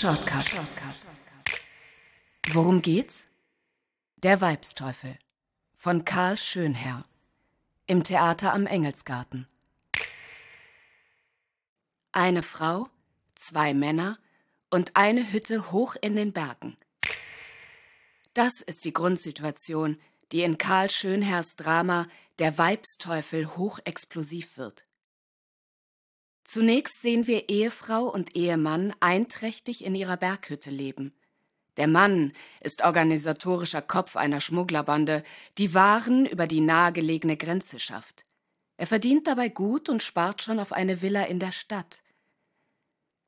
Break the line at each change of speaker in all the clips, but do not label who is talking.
Shortcut. Worum geht's? Der Weibsteufel von Karl Schönherr im Theater am Engelsgarten. Eine Frau, zwei Männer und eine Hütte hoch in den Bergen. Das ist die Grundsituation, die in Karl Schönherrs Drama Der Weibsteufel hochexplosiv wird. Zunächst sehen wir Ehefrau und Ehemann einträchtig in ihrer Berghütte leben. Der Mann ist organisatorischer Kopf einer Schmugglerbande, die Waren über die nahegelegene Grenze schafft. Er verdient dabei gut und spart schon auf eine Villa in der Stadt.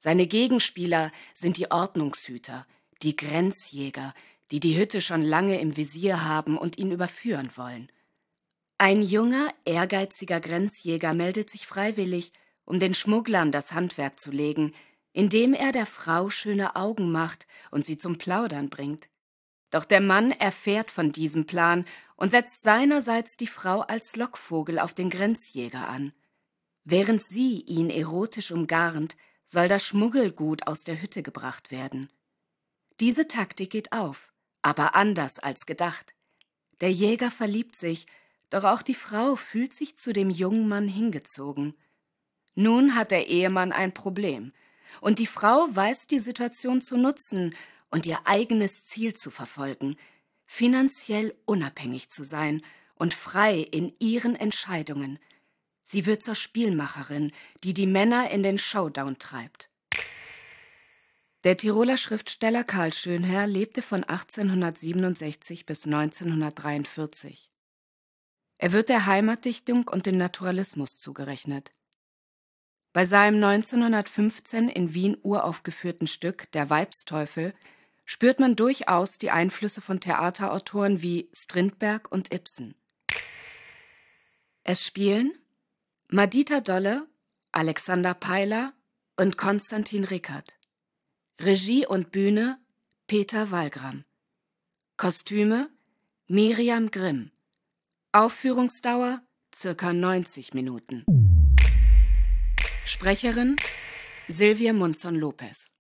Seine Gegenspieler sind die Ordnungshüter, die Grenzjäger, die die Hütte schon lange im Visier haben und ihn überführen wollen. Ein junger, ehrgeiziger Grenzjäger meldet sich freiwillig, um den Schmugglern das Handwerk zu legen, indem er der Frau schöne Augen macht und sie zum Plaudern bringt. Doch der Mann erfährt von diesem Plan und setzt seinerseits die Frau als Lockvogel auf den Grenzjäger an. Während sie ihn erotisch umgarnt, soll das Schmuggelgut aus der Hütte gebracht werden. Diese Taktik geht auf, aber anders als gedacht. Der Jäger verliebt sich, doch auch die Frau fühlt sich zu dem jungen Mann hingezogen. Nun hat der Ehemann ein Problem, und die Frau weiß die Situation zu nutzen und ihr eigenes Ziel zu verfolgen, finanziell unabhängig zu sein und frei in ihren Entscheidungen. Sie wird zur Spielmacherin, die die Männer in den Showdown treibt. Der Tiroler Schriftsteller Karl Schönherr lebte von 1867 bis 1943. Er wird der Heimatdichtung und dem Naturalismus zugerechnet. Bei seinem 1915 in Wien uraufgeführten Stück Der Weibsteufel spürt man durchaus die Einflüsse von Theaterautoren wie Strindberg und Ibsen. Es spielen Madita Dolle, Alexander Peiler und Konstantin Rickert. Regie und Bühne Peter Wallgram. Kostüme Miriam Grimm. Aufführungsdauer circa 90 Minuten. Sprecherin Silvia Munzon Lopez